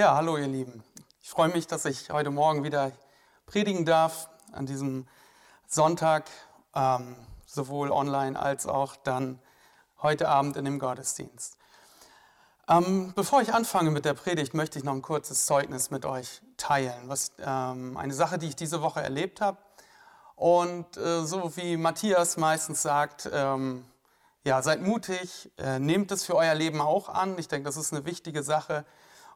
Ja, hallo ihr Lieben. Ich freue mich, dass ich heute Morgen wieder predigen darf an diesem Sonntag, ähm, sowohl online als auch dann heute Abend in dem Gottesdienst. Ähm, bevor ich anfange mit der Predigt, möchte ich noch ein kurzes Zeugnis mit euch teilen. Was, ähm, eine Sache, die ich diese Woche erlebt habe. Und äh, so wie Matthias meistens sagt, ähm, ja, seid mutig, äh, nehmt es für euer Leben auch an. Ich denke, das ist eine wichtige Sache.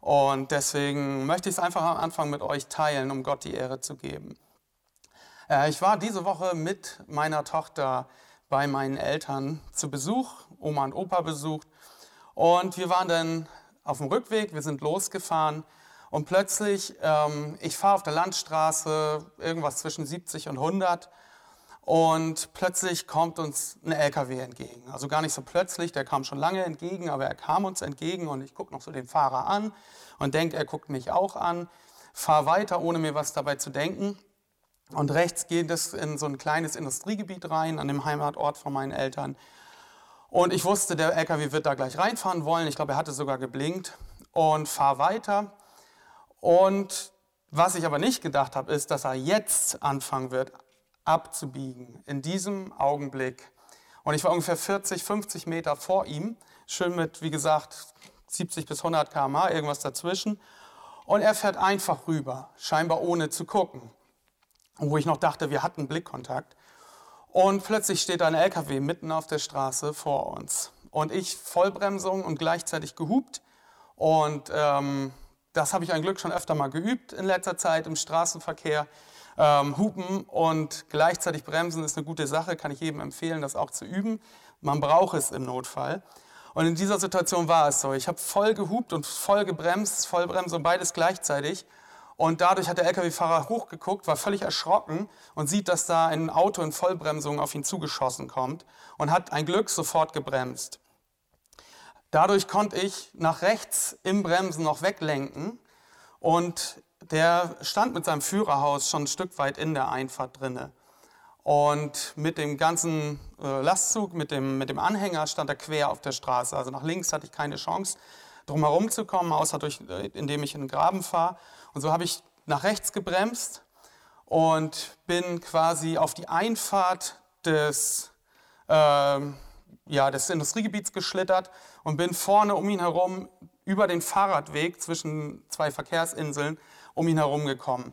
Und deswegen möchte ich es einfach am Anfang mit euch teilen, um Gott die Ehre zu geben. Äh, ich war diese Woche mit meiner Tochter bei meinen Eltern zu Besuch, Oma und Opa besucht. Und wir waren dann auf dem Rückweg, wir sind losgefahren und plötzlich, ähm, ich fahre auf der Landstraße irgendwas zwischen 70 und 100 und plötzlich kommt uns ein LKW entgegen. Also gar nicht so plötzlich, der kam schon lange entgegen, aber er kam uns entgegen und ich gucke noch so den Fahrer an und denke, er guckt mich auch an, fahre weiter, ohne mir was dabei zu denken. Und rechts geht es in so ein kleines Industriegebiet rein, an dem Heimatort von meinen Eltern. Und ich wusste, der LKW wird da gleich reinfahren wollen. Ich glaube, er hatte sogar geblinkt und fahre weiter. Und was ich aber nicht gedacht habe, ist, dass er jetzt anfangen wird, abzubiegen, in diesem Augenblick. Und ich war ungefähr 40, 50 Meter vor ihm, schön mit, wie gesagt, 70 bis 100 km/h, irgendwas dazwischen. Und er fährt einfach rüber, scheinbar ohne zu gucken. Wo ich noch dachte, wir hatten Blickkontakt. Und plötzlich steht ein LKW mitten auf der Straße vor uns. Und ich Vollbremsung und gleichzeitig gehupt. Und ähm, das habe ich ein Glück schon öfter mal geübt in letzter Zeit im Straßenverkehr. Ähm, Hupen und gleichzeitig bremsen ist eine gute Sache, kann ich jedem empfehlen, das auch zu üben. Man braucht es im Notfall. Und in dieser Situation war es so. Ich habe voll gehupt und voll gebremst, Vollbremse und beides gleichzeitig. Und dadurch hat der Lkw-Fahrer hochgeguckt, war völlig erschrocken und sieht, dass da ein Auto in Vollbremsung auf ihn zugeschossen kommt und hat ein Glück sofort gebremst. Dadurch konnte ich nach rechts im Bremsen noch weglenken und der stand mit seinem Führerhaus schon ein Stück weit in der Einfahrt drinne. Und mit dem ganzen äh, Lastzug, mit dem, mit dem Anhänger stand er quer auf der Straße. Also nach links hatte ich keine Chance, drumherum zu kommen, außer durch, äh, indem ich in den Graben fahre. Und so habe ich nach rechts gebremst und bin quasi auf die Einfahrt des, äh, ja, des Industriegebiets geschlittert und bin vorne um ihn herum über den Fahrradweg zwischen zwei Verkehrsinseln um ihn herum gekommen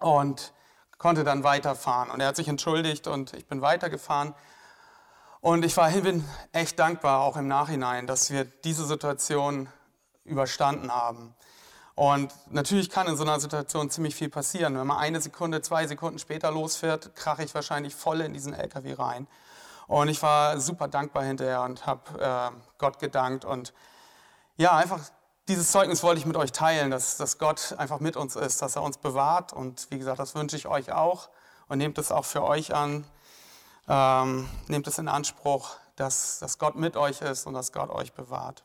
und konnte dann weiterfahren. Und er hat sich entschuldigt und ich bin weitergefahren. Und ich war, bin echt dankbar, auch im Nachhinein, dass wir diese Situation überstanden haben. Und natürlich kann in so einer Situation ziemlich viel passieren. Wenn man eine Sekunde, zwei Sekunden später losfährt, krache ich wahrscheinlich voll in diesen LKW rein. Und ich war super dankbar hinterher und habe äh, Gott gedankt und ja, einfach dieses Zeugnis wollte ich mit euch teilen, dass, dass Gott einfach mit uns ist, dass er uns bewahrt. Und wie gesagt, das wünsche ich euch auch. Und nehmt es auch für euch an. Ähm, nehmt es in Anspruch, dass, dass Gott mit euch ist und dass Gott euch bewahrt.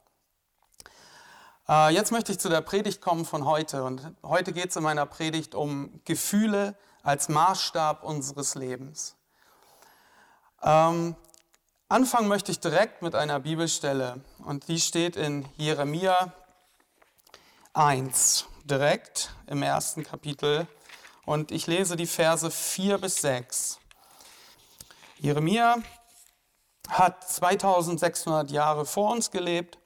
Äh, jetzt möchte ich zu der Predigt kommen von heute. Und heute geht es in meiner Predigt um Gefühle als Maßstab unseres Lebens. Ähm, anfangen möchte ich direkt mit einer Bibelstelle. Und die steht in Jeremia 1 direkt im ersten Kapitel und ich lese die Verse 4 bis 6. Jeremia hat 2600 Jahre vor uns gelebt.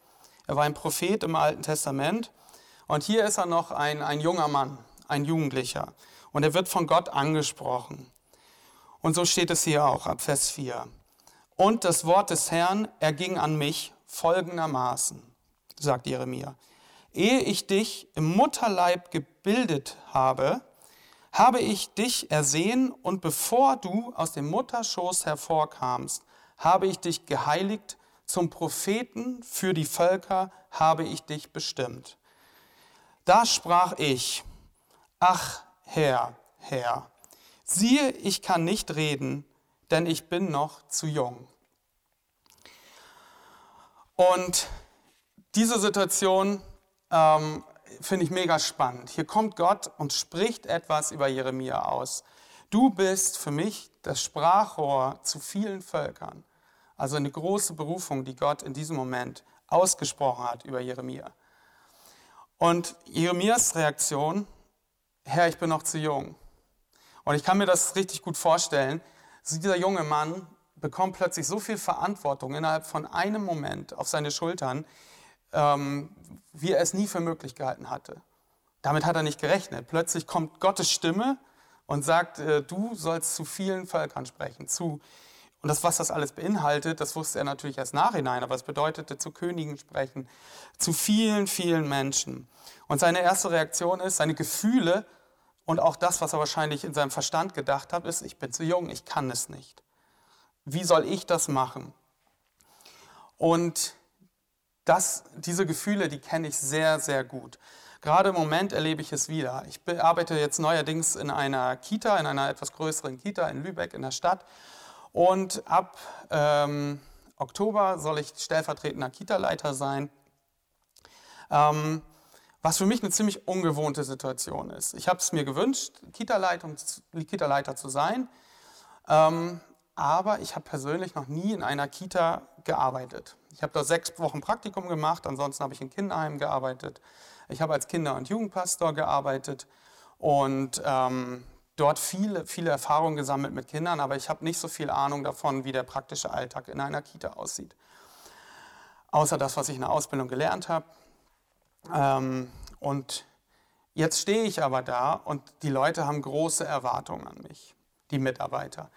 Er war ein Prophet im Alten Testament und hier ist er noch ein, ein junger Mann, ein Jugendlicher und er wird von Gott angesprochen. Und so steht es hier auch ab Vers 4. Und das Wort des Herrn erging an mich folgendermaßen, sagt Jeremia. Ehe ich dich im Mutterleib gebildet habe, habe ich dich ersehen und bevor du aus dem Mutterschoß hervorkamst, habe ich dich geheiligt, zum Propheten für die Völker habe ich dich bestimmt. Da sprach ich, ach Herr, Herr, siehe, ich kann nicht reden, denn ich bin noch zu jung. Und diese Situation ähm, finde ich mega spannend. Hier kommt Gott und spricht etwas über Jeremia aus. Du bist für mich das Sprachrohr zu vielen Völkern. Also eine große Berufung, die Gott in diesem Moment ausgesprochen hat über Jeremia. Und Jeremias Reaktion, Herr, ich bin noch zu jung. Und ich kann mir das richtig gut vorstellen. Dieser junge Mann bekommt plötzlich so viel Verantwortung innerhalb von einem Moment auf seine Schultern, ähm, wie er es nie für möglich gehalten hatte. Damit hat er nicht gerechnet. Plötzlich kommt Gottes Stimme und sagt, äh, du sollst zu vielen Völkern sprechen. Zu, und das, was das alles beinhaltet, das wusste er natürlich erst nachhinein, aber es bedeutete zu Königen sprechen, zu vielen, vielen Menschen. Und seine erste Reaktion ist, seine Gefühle und auch das, was er wahrscheinlich in seinem Verstand gedacht hat, ist, ich bin zu jung, ich kann es nicht. Wie soll ich das machen? Und das, diese Gefühle, die kenne ich sehr, sehr gut. Gerade im Moment erlebe ich es wieder. Ich arbeite jetzt neuerdings in einer Kita, in einer etwas größeren Kita in Lübeck in der Stadt. Und ab ähm, Oktober soll ich stellvertretender Kita-Leiter sein. Ähm, was für mich eine ziemlich ungewohnte Situation ist. Ich habe es mir gewünscht, Kita-Leiter zu sein. Ähm, aber ich habe persönlich noch nie in einer Kita gearbeitet. Ich habe da sechs Wochen Praktikum gemacht, ansonsten habe ich in Kinderheimen gearbeitet. Ich habe als Kinder- und Jugendpastor gearbeitet und ähm, dort viele, viele Erfahrungen gesammelt mit Kindern, aber ich habe nicht so viel Ahnung davon, wie der praktische Alltag in einer Kita aussieht. Außer das, was ich in der Ausbildung gelernt habe. Ähm, und jetzt stehe ich aber da und die Leute haben große Erwartungen an mich, die Mitarbeiter.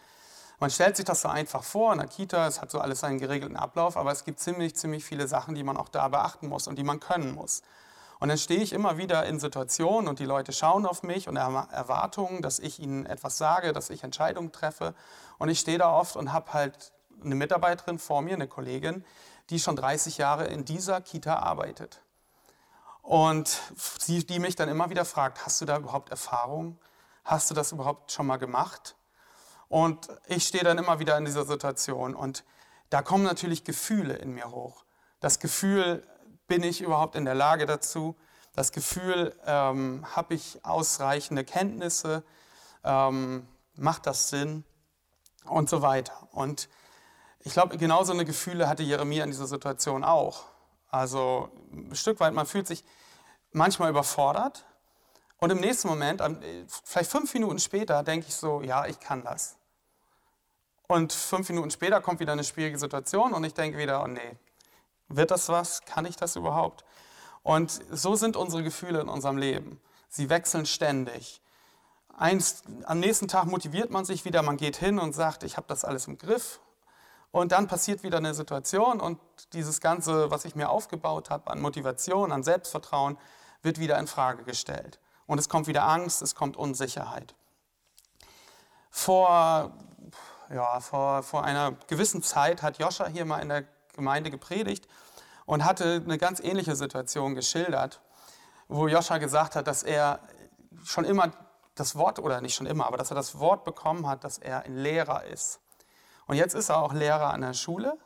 Man stellt sich das so einfach vor in der Kita, es hat so alles einen geregelten Ablauf, aber es gibt ziemlich, ziemlich viele Sachen, die man auch da beachten muss und die man können muss. Und dann stehe ich immer wieder in Situationen und die Leute schauen auf mich und haben Erwartungen, dass ich ihnen etwas sage, dass ich Entscheidungen treffe. Und ich stehe da oft und habe halt eine Mitarbeiterin vor mir, eine Kollegin, die schon 30 Jahre in dieser Kita arbeitet. Und die mich dann immer wieder fragt, hast du da überhaupt Erfahrung? Hast du das überhaupt schon mal gemacht? Und ich stehe dann immer wieder in dieser Situation und da kommen natürlich Gefühle in mir hoch. Das Gefühl, bin ich überhaupt in der Lage dazu? Das Gefühl, ähm, habe ich ausreichende Kenntnisse? Ähm, macht das Sinn? Und so weiter. Und ich glaube, genau so eine Gefühle hatte Jeremia in dieser Situation auch. Also ein Stück weit, man fühlt sich manchmal überfordert. Und im nächsten Moment, vielleicht fünf Minuten später, denke ich so, ja, ich kann das. Und fünf Minuten später kommt wieder eine schwierige Situation und ich denke wieder, oh nee, wird das was? Kann ich das überhaupt? Und so sind unsere Gefühle in unserem Leben. Sie wechseln ständig. Einst, am nächsten Tag motiviert man sich wieder, man geht hin und sagt, ich habe das alles im Griff. Und dann passiert wieder eine Situation und dieses Ganze, was ich mir aufgebaut habe an Motivation, an Selbstvertrauen, wird wieder in Frage gestellt. Und es kommt wieder Angst, es kommt Unsicherheit. Vor ja, vor, vor einer gewissen Zeit hat Joscha hier mal in der Gemeinde gepredigt und hatte eine ganz ähnliche Situation geschildert, wo Joscha gesagt hat, dass er schon immer das Wort, oder nicht schon immer, aber dass er das Wort bekommen hat, dass er ein Lehrer ist. Und jetzt ist er auch Lehrer an der Schule.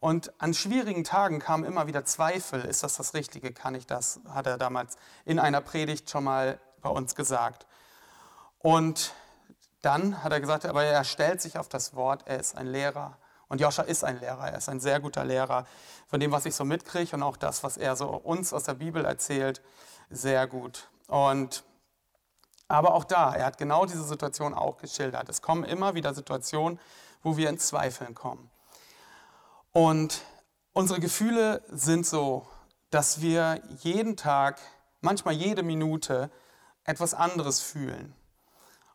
Und an schwierigen Tagen kamen immer wieder Zweifel, ist das das Richtige, kann ich das, hat er damals in einer Predigt schon mal bei uns gesagt. Und dann hat er gesagt, aber er stellt sich auf das Wort, er ist ein Lehrer. Und Joscha ist ein Lehrer, er ist ein sehr guter Lehrer. Von dem, was ich so mitkriege und auch das, was er so uns aus der Bibel erzählt, sehr gut. Und aber auch da, er hat genau diese Situation auch geschildert. Es kommen immer wieder Situationen, wo wir in Zweifeln kommen. Und unsere Gefühle sind so, dass wir jeden Tag, manchmal jede Minute etwas anderes fühlen.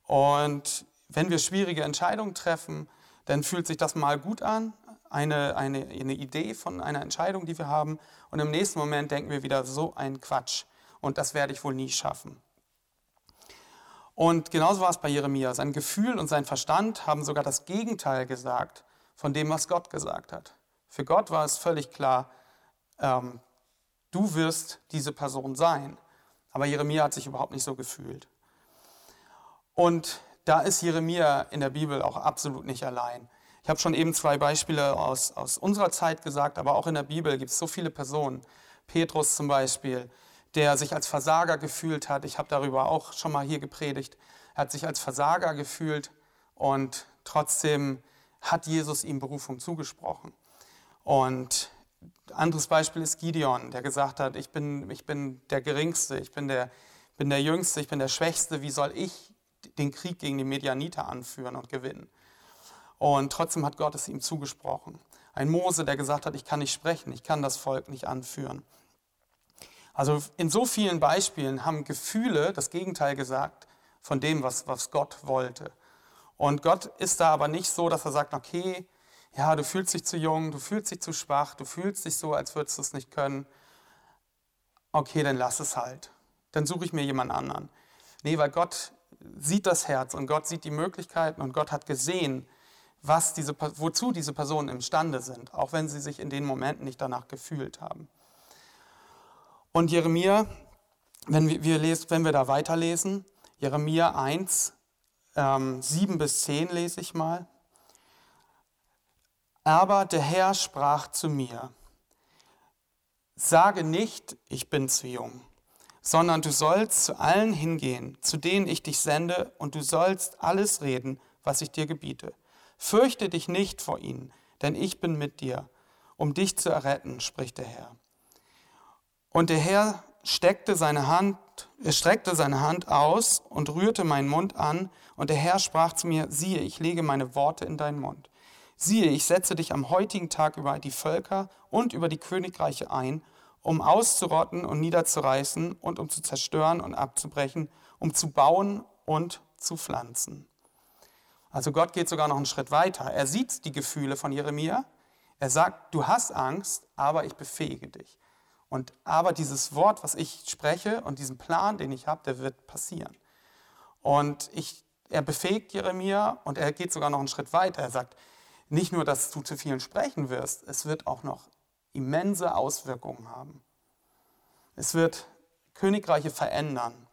Und wenn wir schwierige Entscheidungen treffen, dann fühlt sich das mal gut an, eine, eine, eine Idee von einer Entscheidung, die wir haben. Und im nächsten Moment denken wir wieder, so ein Quatsch. Und das werde ich wohl nie schaffen. Und genauso war es bei Jeremia. Sein Gefühl und sein Verstand haben sogar das Gegenteil gesagt von dem, was Gott gesagt hat. Für Gott war es völlig klar, ähm, du wirst diese Person sein. Aber Jeremia hat sich überhaupt nicht so gefühlt. Und da ist Jeremia in der Bibel auch absolut nicht allein. Ich habe schon eben zwei Beispiele aus, aus unserer Zeit gesagt, aber auch in der Bibel gibt es so viele Personen. Petrus zum Beispiel, der sich als Versager gefühlt hat. Ich habe darüber auch schon mal hier gepredigt. Er hat sich als Versager gefühlt und trotzdem hat Jesus ihm Berufung zugesprochen. Und anderes Beispiel ist Gideon, der gesagt hat, ich bin, ich bin der Geringste, ich bin der, bin der Jüngste, ich bin der Schwächste, wie soll ich den Krieg gegen die Medianiter anführen und gewinnen? Und trotzdem hat Gott es ihm zugesprochen. Ein Mose, der gesagt hat, ich kann nicht sprechen, ich kann das Volk nicht anführen. Also in so vielen Beispielen haben Gefühle das Gegenteil gesagt von dem, was, was Gott wollte. Und Gott ist da aber nicht so, dass er sagt, okay, ja, du fühlst dich zu jung, du fühlst dich zu schwach, du fühlst dich so, als würdest du es nicht können. Okay, dann lass es halt. Dann suche ich mir jemand anderen. Nee, weil Gott sieht das Herz und Gott sieht die Möglichkeiten und Gott hat gesehen, was diese, wozu diese Personen imstande sind, auch wenn sie sich in den Momenten nicht danach gefühlt haben. Und Jeremia, wenn wir, wir, lesen, wenn wir da weiterlesen, Jeremia 1, ähm, 7 bis 10 lese ich mal. Aber der Herr sprach zu mir, sage nicht, ich bin zu jung, sondern du sollst zu allen hingehen, zu denen ich dich sende, und du sollst alles reden, was ich dir gebiete. Fürchte dich nicht vor ihnen, denn ich bin mit dir, um dich zu erretten, spricht der Herr. Und der Herr steckte seine Hand, er streckte seine Hand aus und rührte meinen Mund an, und der Herr sprach zu mir, siehe, ich lege meine Worte in deinen Mund. Siehe, ich setze dich am heutigen Tag über die Völker und über die Königreiche ein, um auszurotten und niederzureißen und um zu zerstören und abzubrechen, um zu bauen und zu pflanzen. Also Gott geht sogar noch einen Schritt weiter. Er sieht die Gefühle von Jeremia. Er sagt, du hast Angst, aber ich befähige dich. Und aber dieses Wort, was ich spreche und diesen Plan, den ich habe, der wird passieren. Und ich, er befähigt Jeremia und er geht sogar noch einen Schritt weiter. Er sagt, nicht nur, dass du zu vielen sprechen wirst, es wird auch noch immense Auswirkungen haben. Es wird Königreiche verändern,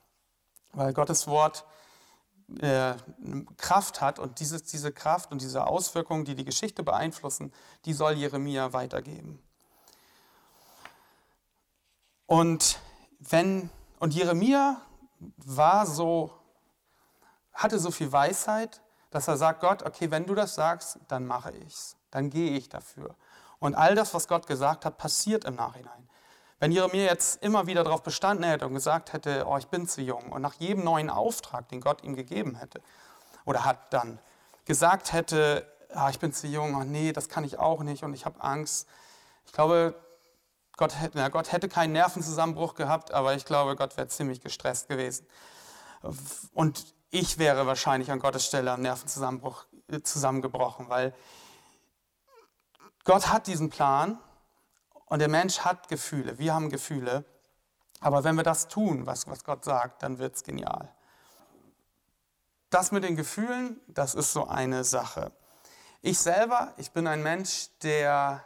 weil Gottes Wort äh, Kraft hat und diese, diese Kraft und diese Auswirkungen, die die Geschichte beeinflussen, die soll Jeremia weitergeben. Und wenn und Jeremia war so hatte so viel Weisheit, dass er sagt, Gott, okay, wenn du das sagst, dann mache ich's, dann gehe ich dafür. Und all das, was Gott gesagt hat, passiert im Nachhinein. Wenn Jeremia jetzt immer wieder darauf bestanden hätte und gesagt hätte, oh, ich bin zu jung, und nach jedem neuen Auftrag, den Gott ihm gegeben hätte, oder hat dann gesagt hätte, ah, ich bin zu jung, oh, nee, das kann ich auch nicht und ich habe Angst. Ich glaube, Gott hätte, na, Gott hätte keinen Nervenzusammenbruch gehabt, aber ich glaube, Gott wäre ziemlich gestresst gewesen. Und ich wäre wahrscheinlich an Gottes Stelle am Nervenzusammenbruch äh, zusammengebrochen, weil Gott hat diesen Plan und der Mensch hat Gefühle. Wir haben Gefühle. Aber wenn wir das tun, was, was Gott sagt, dann wird es genial. Das mit den Gefühlen, das ist so eine Sache. Ich selber, ich bin ein Mensch, der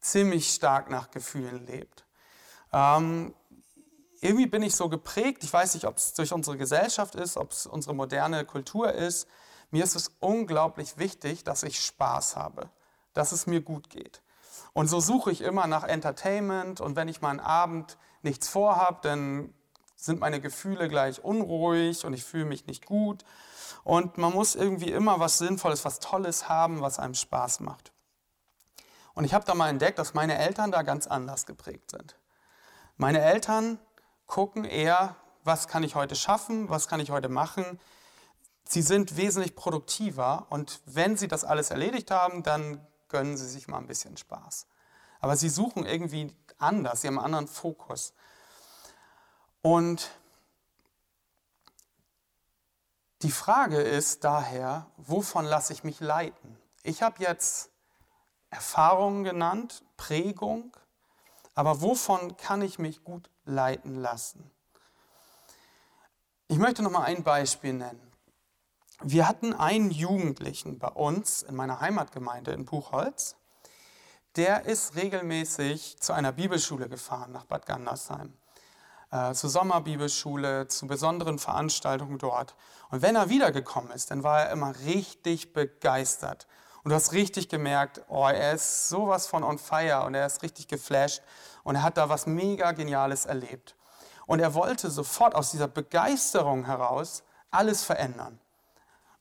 ziemlich stark nach Gefühlen lebt. Ähm, irgendwie bin ich so geprägt, ich weiß nicht, ob es durch unsere Gesellschaft ist, ob es unsere moderne Kultur ist. Mir ist es unglaublich wichtig, dass ich Spaß habe, dass es mir gut geht. Und so suche ich immer nach Entertainment und wenn ich mal einen Abend nichts vorhab, dann sind meine Gefühle gleich unruhig und ich fühle mich nicht gut. Und man muss irgendwie immer was Sinnvolles, was Tolles haben, was einem Spaß macht. Und ich habe da mal entdeckt, dass meine Eltern da ganz anders geprägt sind. Meine Eltern gucken eher, was kann ich heute schaffen, was kann ich heute machen. Sie sind wesentlich produktiver und wenn sie das alles erledigt haben, dann gönnen sie sich mal ein bisschen Spaß. Aber sie suchen irgendwie anders, sie haben einen anderen Fokus. Und die Frage ist daher, wovon lasse ich mich leiten? Ich habe jetzt Erfahrungen genannt, Prägung, aber wovon kann ich mich gut leiten lassen? Ich möchte noch mal ein Beispiel nennen. Wir hatten einen Jugendlichen bei uns in meiner Heimatgemeinde in Buchholz. Der ist regelmäßig zu einer Bibelschule gefahren nach Bad Gandersheim. Äh, zur Sommerbibelschule, zu besonderen Veranstaltungen dort. Und wenn er wiedergekommen ist, dann war er immer richtig begeistert. Und du hast richtig gemerkt, oh, er ist sowas von on fire und er ist richtig geflasht und er hat da was mega Geniales erlebt. Und er wollte sofort aus dieser Begeisterung heraus alles verändern.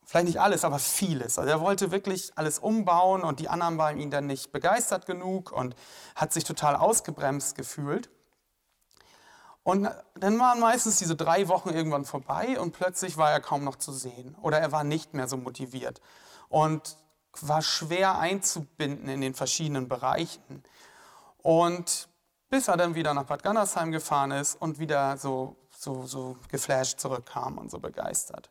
Vielleicht nicht alles, aber vieles. Also er wollte wirklich alles umbauen und die anderen waren ihm dann nicht begeistert genug und hat sich total ausgebremst gefühlt. Und dann waren meistens diese drei Wochen irgendwann vorbei und plötzlich war er kaum noch zu sehen oder er war nicht mehr so motiviert und war schwer einzubinden in den verschiedenen Bereichen. Und bis er dann wieder nach Bad Gandersheim gefahren ist und wieder so, so, so geflasht zurückkam und so begeistert.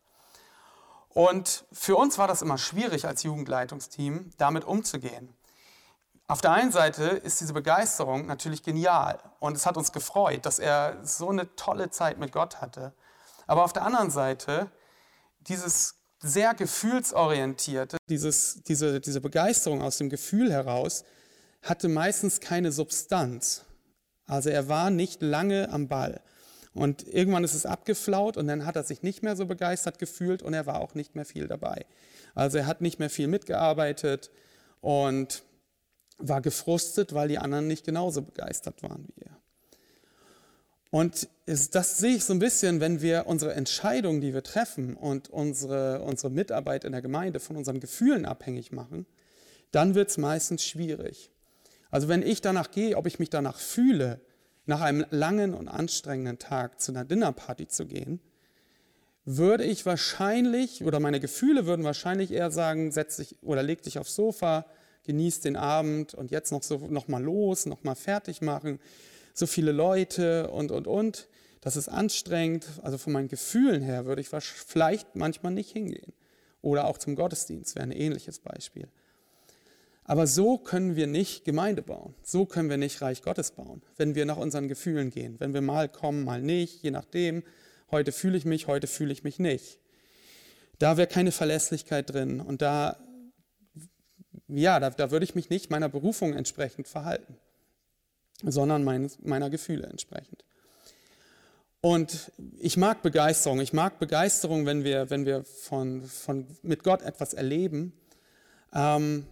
Und für uns war das immer schwierig als Jugendleitungsteam, damit umzugehen. Auf der einen Seite ist diese Begeisterung natürlich genial und es hat uns gefreut, dass er so eine tolle Zeit mit Gott hatte. Aber auf der anderen Seite dieses sehr gefühlsorientierte, dieses, diese, diese Begeisterung aus dem Gefühl heraus, hatte meistens keine Substanz. Also er war nicht lange am Ball. Und irgendwann ist es abgeflaut und dann hat er sich nicht mehr so begeistert gefühlt und er war auch nicht mehr viel dabei. Also er hat nicht mehr viel mitgearbeitet und war gefrustet, weil die anderen nicht genauso begeistert waren wie er. Und das sehe ich so ein bisschen, wenn wir unsere Entscheidungen, die wir treffen und unsere, unsere Mitarbeit in der Gemeinde von unseren Gefühlen abhängig machen, dann wird es meistens schwierig. Also wenn ich danach gehe, ob ich mich danach fühle, nach einem langen und anstrengenden Tag zu einer Dinnerparty zu gehen, würde ich wahrscheinlich, oder meine Gefühle würden wahrscheinlich eher sagen, setz dich oder leg dich aufs Sofa, genieß den Abend und jetzt noch, so, noch mal los, noch mal fertig machen, so viele Leute und, und, und. Das ist anstrengend. Also von meinen Gefühlen her würde ich vielleicht manchmal nicht hingehen. Oder auch zum Gottesdienst wäre ein ähnliches Beispiel. Aber so können wir nicht Gemeinde bauen. So können wir nicht Reich Gottes bauen, wenn wir nach unseren Gefühlen gehen. Wenn wir mal kommen, mal nicht, je nachdem. Heute fühle ich mich, heute fühle ich mich nicht. Da wäre keine Verlässlichkeit drin und da, ja, da, da würde ich mich nicht meiner Berufung entsprechend verhalten, sondern mein, meiner Gefühle entsprechend. Und ich mag Begeisterung. Ich mag Begeisterung, wenn wir, wenn wir von, von, mit Gott etwas erleben. Ähm,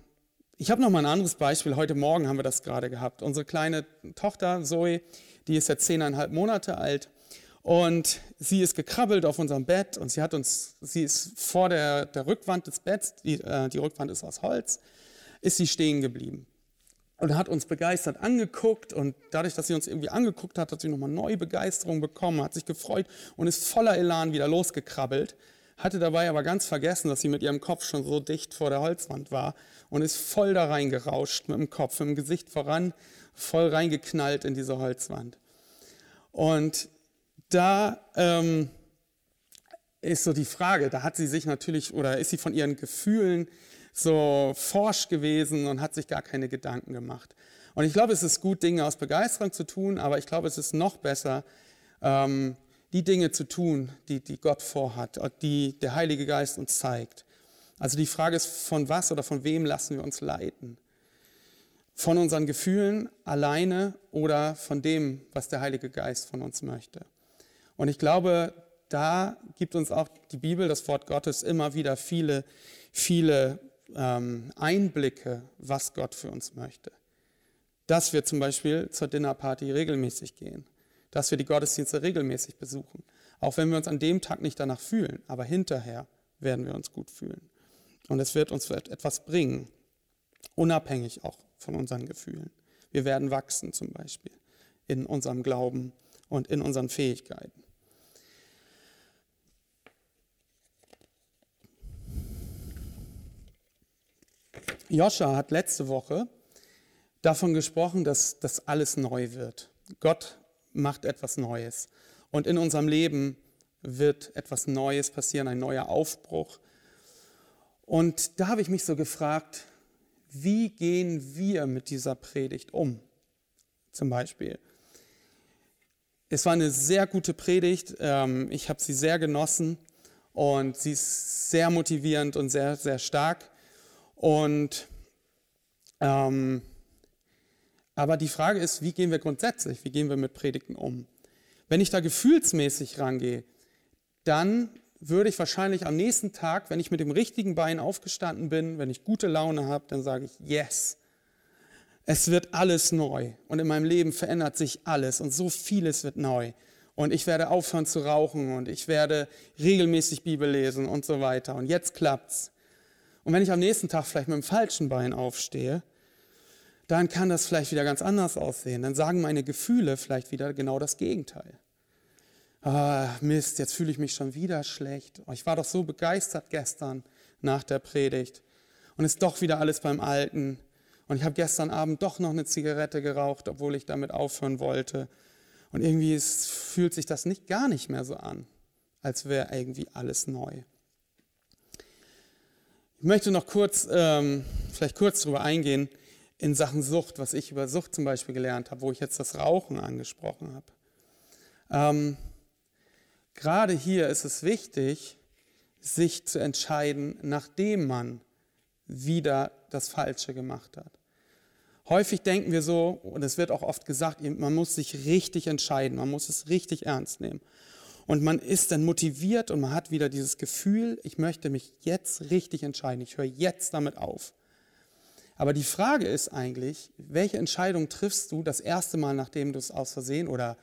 ich habe noch mal ein anderes Beispiel. Heute Morgen haben wir das gerade gehabt. Unsere kleine Tochter Zoe, die ist jetzt zehneinhalb Monate alt und sie ist gekrabbelt auf unserem Bett und sie hat uns, sie ist vor der, der Rückwand des Betts, die, äh, die Rückwand ist aus Holz, ist sie stehen geblieben und hat uns begeistert angeguckt und dadurch, dass sie uns irgendwie angeguckt hat, hat sie nochmal neue Begeisterung bekommen, hat sich gefreut und ist voller Elan wieder losgekrabbelt hatte dabei aber ganz vergessen, dass sie mit ihrem Kopf schon so dicht vor der Holzwand war und ist voll da reingerauscht mit dem Kopf, mit dem Gesicht voran, voll reingeknallt in diese Holzwand. Und da ähm, ist so die Frage, da hat sie sich natürlich oder ist sie von ihren Gefühlen so forsch gewesen und hat sich gar keine Gedanken gemacht. Und ich glaube, es ist gut, Dinge aus Begeisterung zu tun, aber ich glaube, es ist noch besser, ähm, die Dinge zu tun, die, die Gott vorhat, die der Heilige Geist uns zeigt. Also die Frage ist, von was oder von wem lassen wir uns leiten? Von unseren Gefühlen alleine oder von dem, was der Heilige Geist von uns möchte? Und ich glaube, da gibt uns auch die Bibel, das Wort Gottes, immer wieder viele, viele ähm, Einblicke, was Gott für uns möchte. Dass wir zum Beispiel zur Dinnerparty regelmäßig gehen dass wir die Gottesdienste regelmäßig besuchen. Auch wenn wir uns an dem Tag nicht danach fühlen, aber hinterher werden wir uns gut fühlen. Und es wird uns etwas bringen, unabhängig auch von unseren Gefühlen. Wir werden wachsen zum Beispiel in unserem Glauben und in unseren Fähigkeiten. Joscha hat letzte Woche davon gesprochen, dass das alles neu wird. Gott macht etwas Neues. Und in unserem Leben wird etwas Neues passieren, ein neuer Aufbruch. Und da habe ich mich so gefragt, wie gehen wir mit dieser Predigt um? Zum Beispiel. Es war eine sehr gute Predigt. Ähm, ich habe sie sehr genossen und sie ist sehr motivierend und sehr, sehr stark. Und ähm, aber die Frage ist, wie gehen wir grundsätzlich, wie gehen wir mit Predigten um? Wenn ich da gefühlsmäßig rangehe, dann würde ich wahrscheinlich am nächsten Tag, wenn ich mit dem richtigen Bein aufgestanden bin, wenn ich gute Laune habe, dann sage ich, yes, es wird alles neu und in meinem Leben verändert sich alles und so vieles wird neu. Und ich werde aufhören zu rauchen und ich werde regelmäßig Bibel lesen und so weiter. Und jetzt klappt's. Und wenn ich am nächsten Tag vielleicht mit dem falschen Bein aufstehe, dann kann das vielleicht wieder ganz anders aussehen. Dann sagen meine Gefühle vielleicht wieder genau das Gegenteil. Ah, Mist, jetzt fühle ich mich schon wieder schlecht. Oh, ich war doch so begeistert gestern nach der Predigt. Und ist doch wieder alles beim Alten. Und ich habe gestern Abend doch noch eine Zigarette geraucht, obwohl ich damit aufhören wollte. Und irgendwie ist, fühlt sich das nicht gar nicht mehr so an, als wäre irgendwie alles neu. Ich möchte noch kurz, ähm, vielleicht kurz darüber eingehen, in Sachen Sucht, was ich über Sucht zum Beispiel gelernt habe, wo ich jetzt das Rauchen angesprochen habe. Ähm, gerade hier ist es wichtig, sich zu entscheiden, nachdem man wieder das Falsche gemacht hat. Häufig denken wir so, und es wird auch oft gesagt, man muss sich richtig entscheiden, man muss es richtig ernst nehmen. Und man ist dann motiviert und man hat wieder dieses Gefühl, ich möchte mich jetzt richtig entscheiden, ich höre jetzt damit auf. Aber die Frage ist eigentlich, welche Entscheidung triffst du das erste Mal, nachdem du es aus Versehen oder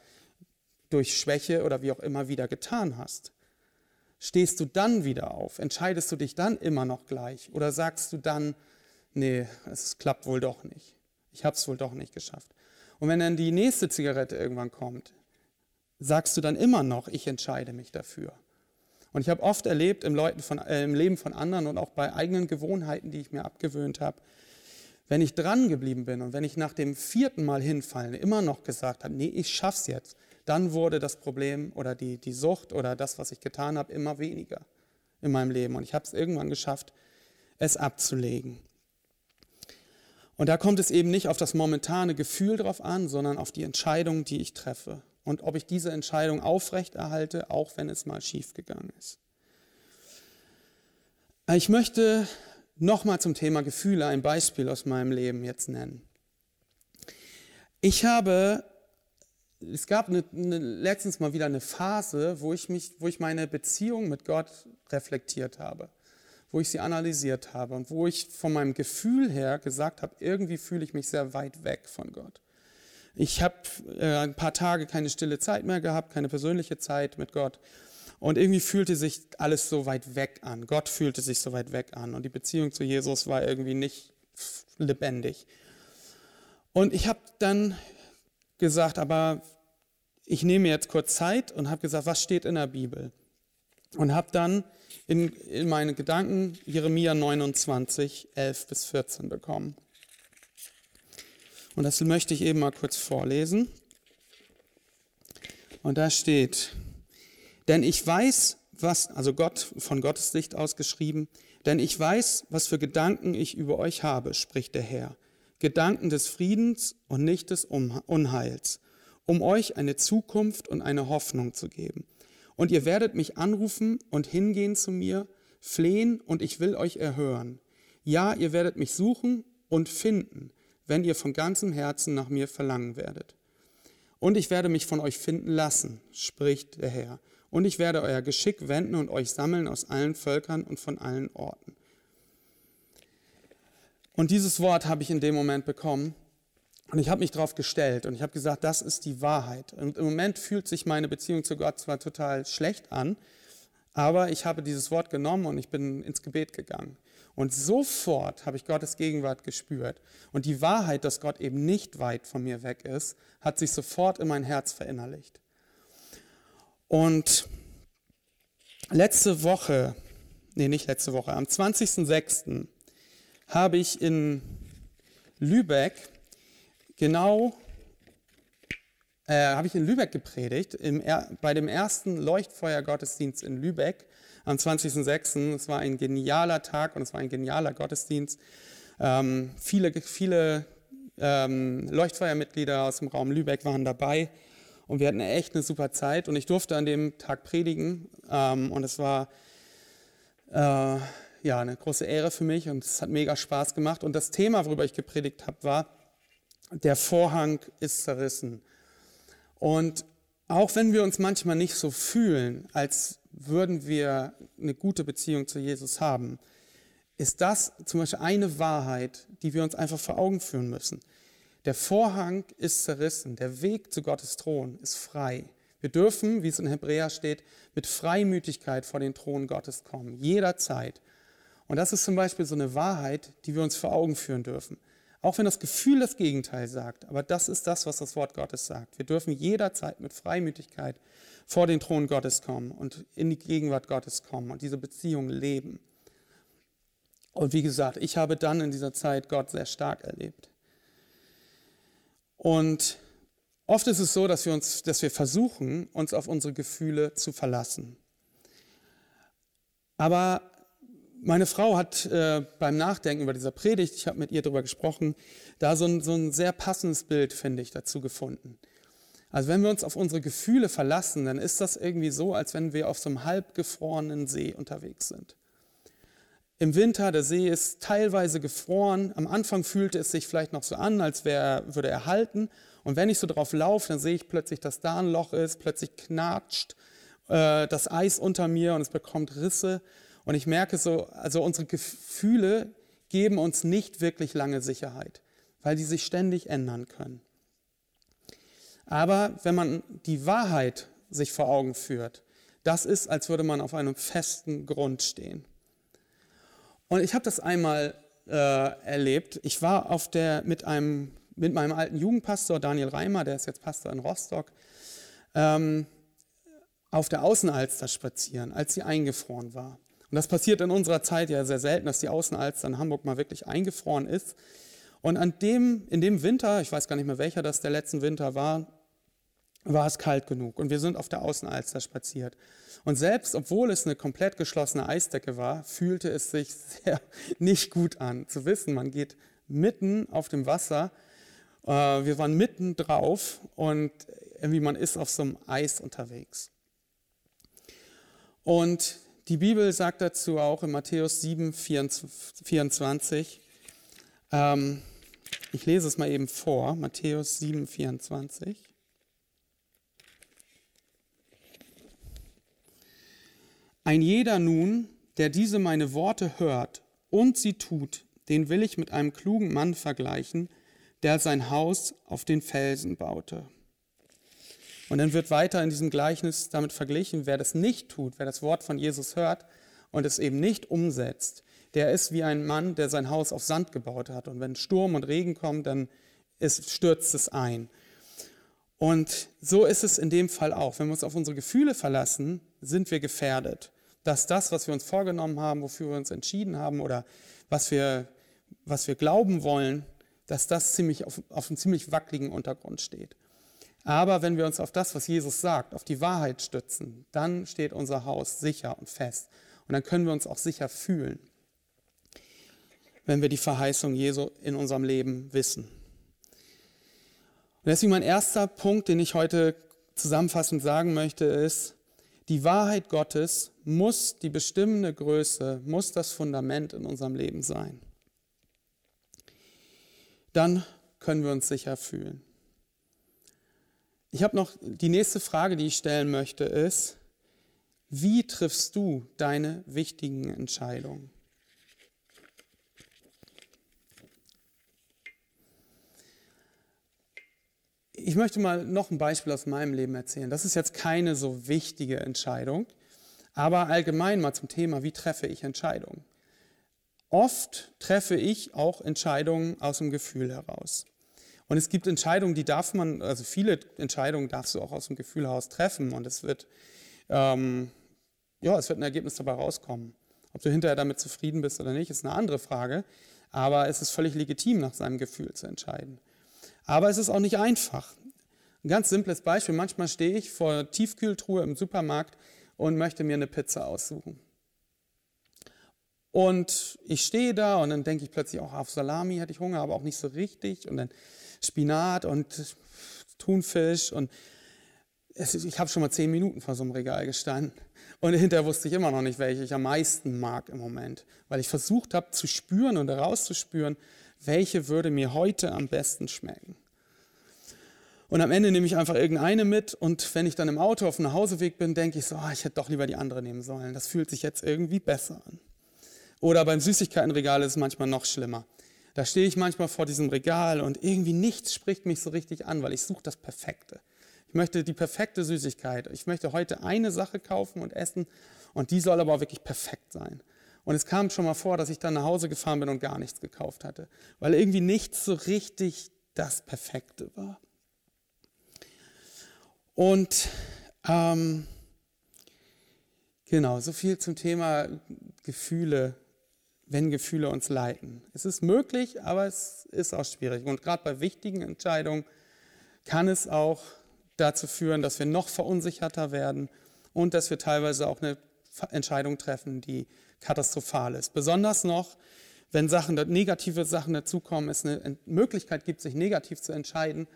durch Schwäche oder wie auch immer wieder getan hast? Stehst du dann wieder auf? Entscheidest du dich dann immer noch gleich? Oder sagst du dann, nee, es klappt wohl doch nicht. Ich habe es wohl doch nicht geschafft. Und wenn dann die nächste Zigarette irgendwann kommt, sagst du dann immer noch, ich entscheide mich dafür. Und ich habe oft erlebt im, von, äh, im Leben von anderen und auch bei eigenen Gewohnheiten, die ich mir abgewöhnt habe, wenn ich dran geblieben bin und wenn ich nach dem vierten Mal hinfallen immer noch gesagt habe, nee, ich schaff's jetzt, dann wurde das Problem oder die, die Sucht oder das, was ich getan habe, immer weniger in meinem Leben. Und ich habe es irgendwann geschafft, es abzulegen. Und da kommt es eben nicht auf das momentane Gefühl drauf an, sondern auf die Entscheidung, die ich treffe. Und ob ich diese Entscheidung aufrechterhalte, auch wenn es mal schiefgegangen ist. Ich möchte nochmal zum Thema Gefühle ein Beispiel aus meinem Leben jetzt nennen. Ich habe, es gab eine, eine, letztens mal wieder eine Phase, wo ich, mich, wo ich meine Beziehung mit Gott reflektiert habe wo ich sie analysiert habe und wo ich von meinem Gefühl her gesagt habe, irgendwie fühle ich mich sehr weit weg von Gott. Ich habe äh, ein paar Tage keine stille Zeit mehr gehabt, keine persönliche Zeit mit Gott. Und irgendwie fühlte sich alles so weit weg an. Gott fühlte sich so weit weg an. Und die Beziehung zu Jesus war irgendwie nicht lebendig. Und ich habe dann gesagt, aber ich nehme jetzt kurz Zeit und habe gesagt, was steht in der Bibel? Und habe dann in, in meine Gedanken Jeremia 29, 11 bis 14 bekommen. Und das möchte ich eben mal kurz vorlesen. Und da steht, denn ich weiß, was, also Gott, von Gottes Sicht ausgeschrieben, denn ich weiß, was für Gedanken ich über euch habe, spricht der Herr. Gedanken des Friedens und nicht des Unheils, um euch eine Zukunft und eine Hoffnung zu geben. Und ihr werdet mich anrufen und hingehen zu mir, flehen und ich will euch erhören. Ja, ihr werdet mich suchen und finden, wenn ihr von ganzem Herzen nach mir verlangen werdet. Und ich werde mich von euch finden lassen, spricht der Herr. Und ich werde euer Geschick wenden und euch sammeln aus allen Völkern und von allen Orten. Und dieses Wort habe ich in dem Moment bekommen und ich habe mich darauf gestellt und ich habe gesagt, das ist die Wahrheit. Und im Moment fühlt sich meine Beziehung zu Gott zwar total schlecht an, aber ich habe dieses Wort genommen und ich bin ins Gebet gegangen. Und sofort habe ich Gottes Gegenwart gespürt. Und die Wahrheit, dass Gott eben nicht weit von mir weg ist, hat sich sofort in mein Herz verinnerlicht. Und letzte Woche, nee, nicht letzte Woche, am 20.06. habe ich in Lübeck genau, äh, habe ich in Lübeck gepredigt, im, bei dem ersten Leuchtfeuergottesdienst in Lübeck am 20.06. Es war ein genialer Tag und es war ein genialer Gottesdienst. Ähm, viele viele ähm, Leuchtfeuermitglieder aus dem Raum Lübeck waren dabei und wir hatten echt eine super Zeit und ich durfte an dem Tag predigen ähm, und es war äh, ja eine große Ehre für mich und es hat mega Spaß gemacht und das Thema, worüber ich gepredigt habe, war der Vorhang ist zerrissen. Und auch wenn wir uns manchmal nicht so fühlen, als würden wir eine gute Beziehung zu Jesus haben, ist das zum Beispiel eine Wahrheit, die wir uns einfach vor Augen führen müssen. Der Vorhang ist zerrissen, der Weg zu Gottes Thron ist frei. Wir dürfen, wie es in Hebräer steht, mit Freimütigkeit vor den Thron Gottes kommen, jederzeit. Und das ist zum Beispiel so eine Wahrheit, die wir uns vor Augen führen dürfen. Auch wenn das Gefühl das Gegenteil sagt, aber das ist das, was das Wort Gottes sagt. Wir dürfen jederzeit mit Freimütigkeit vor den Thron Gottes kommen und in die Gegenwart Gottes kommen und diese Beziehung leben. Und wie gesagt, ich habe dann in dieser Zeit Gott sehr stark erlebt. Und oft ist es so, dass wir, uns, dass wir versuchen, uns auf unsere Gefühle zu verlassen. Aber meine Frau hat äh, beim Nachdenken über dieser Predigt, ich habe mit ihr darüber gesprochen, da so ein, so ein sehr passendes Bild, finde ich, dazu gefunden. Also wenn wir uns auf unsere Gefühle verlassen, dann ist das irgendwie so, als wenn wir auf so einem halbgefrorenen See unterwegs sind. Im Winter, der See ist teilweise gefroren. Am Anfang fühlte es sich vielleicht noch so an, als wär, würde er halten. Und wenn ich so drauf laufe, dann sehe ich plötzlich, dass da ein Loch ist, plötzlich knatscht äh, das Eis unter mir und es bekommt Risse. Und ich merke so, also unsere Gefühle geben uns nicht wirklich lange Sicherheit, weil die sich ständig ändern können. Aber wenn man die Wahrheit sich vor Augen führt, das ist, als würde man auf einem festen Grund stehen. Und ich habe das einmal äh, erlebt. Ich war auf der, mit, einem, mit meinem alten Jugendpastor Daniel Reimer, der ist jetzt Pastor in Rostock, ähm, auf der Außenalster spazieren, als sie eingefroren war. Und das passiert in unserer Zeit ja sehr selten, dass die Außenalster in Hamburg mal wirklich eingefroren ist. Und an dem, in dem Winter, ich weiß gar nicht mehr welcher das der letzten Winter war, war es kalt genug. Und wir sind auf der Außenalster spaziert. Und selbst obwohl es eine komplett geschlossene Eisdecke war, fühlte es sich sehr nicht gut an, zu wissen, man geht mitten auf dem Wasser. Äh, wir waren mitten drauf und irgendwie man ist auf so einem Eis unterwegs. Und die Bibel sagt dazu auch in Matthäus 7, 24, ähm, ich lese es mal eben vor, Matthäus 7, 24. Ein jeder nun, der diese meine Worte hört und sie tut, den will ich mit einem klugen Mann vergleichen, der sein Haus auf den Felsen baute. Und dann wird weiter in diesem Gleichnis damit verglichen, wer das nicht tut, wer das Wort von Jesus hört und es eben nicht umsetzt, der ist wie ein Mann, der sein Haus auf Sand gebaut hat. Und wenn Sturm und Regen kommt, dann ist, stürzt es ein. Und so ist es in dem Fall auch. Wenn wir uns auf unsere Gefühle verlassen, sind wir gefährdet. Dass das, was wir uns vorgenommen haben, wofür wir uns entschieden haben oder was wir, was wir glauben wollen, dass das ziemlich auf, auf einem ziemlich wackeligen Untergrund steht. Aber wenn wir uns auf das, was Jesus sagt, auf die Wahrheit stützen, dann steht unser Haus sicher und fest. Und dann können wir uns auch sicher fühlen, wenn wir die Verheißung Jesu in unserem Leben wissen. Und deswegen mein erster Punkt, den ich heute zusammenfassend sagen möchte, ist, die Wahrheit Gottes muss die bestimmende Größe, muss das Fundament in unserem Leben sein. Dann können wir uns sicher fühlen. Ich habe noch die nächste Frage, die ich stellen möchte, ist, wie triffst du deine wichtigen Entscheidungen? Ich möchte mal noch ein Beispiel aus meinem Leben erzählen. Das ist jetzt keine so wichtige Entscheidung, aber allgemein mal zum Thema, wie treffe ich Entscheidungen? Oft treffe ich auch Entscheidungen aus dem Gefühl heraus. Und es gibt Entscheidungen, die darf man, also viele Entscheidungen darfst du auch aus dem Gefühl heraus treffen und es wird, ähm, ja, es wird ein Ergebnis dabei rauskommen. Ob du hinterher damit zufrieden bist oder nicht, ist eine andere Frage. Aber es ist völlig legitim, nach seinem Gefühl zu entscheiden. Aber es ist auch nicht einfach. Ein ganz simples Beispiel. Manchmal stehe ich vor Tiefkühltruhe im Supermarkt und möchte mir eine Pizza aussuchen. Und ich stehe da und dann denke ich plötzlich auch auf Salami hätte ich Hunger, aber auch nicht so richtig. Und dann Spinat und Thunfisch und es, ich habe schon mal zehn Minuten vor so einem Regal gestanden und hinterher wusste ich immer noch nicht, welche ich am meisten mag im Moment, weil ich versucht habe zu spüren und herauszuspüren, welche würde mir heute am besten schmecken. Und am Ende nehme ich einfach irgendeine mit und wenn ich dann im Auto auf dem Nachhauseweg bin, denke ich so, oh, ich hätte doch lieber die andere nehmen sollen. Das fühlt sich jetzt irgendwie besser an. Oder beim Süßigkeitenregal ist es manchmal noch schlimmer. Da stehe ich manchmal vor diesem Regal und irgendwie nichts spricht mich so richtig an, weil ich suche das Perfekte. Ich möchte die perfekte Süßigkeit. Ich möchte heute eine Sache kaufen und essen und die soll aber wirklich perfekt sein. Und es kam schon mal vor, dass ich dann nach Hause gefahren bin und gar nichts gekauft hatte, weil irgendwie nichts so richtig das Perfekte war. Und ähm, genau, so viel zum Thema Gefühle, wenn Gefühle uns leiten. Es ist möglich, aber es ist auch schwierig. Und gerade bei wichtigen Entscheidungen kann es auch dazu führen, dass wir noch verunsicherter werden und dass wir teilweise auch eine Entscheidung treffen, die katastrophal ist. Besonders noch, wenn Sachen, negative Sachen dazukommen, es eine Möglichkeit gibt, sich negativ zu entscheiden,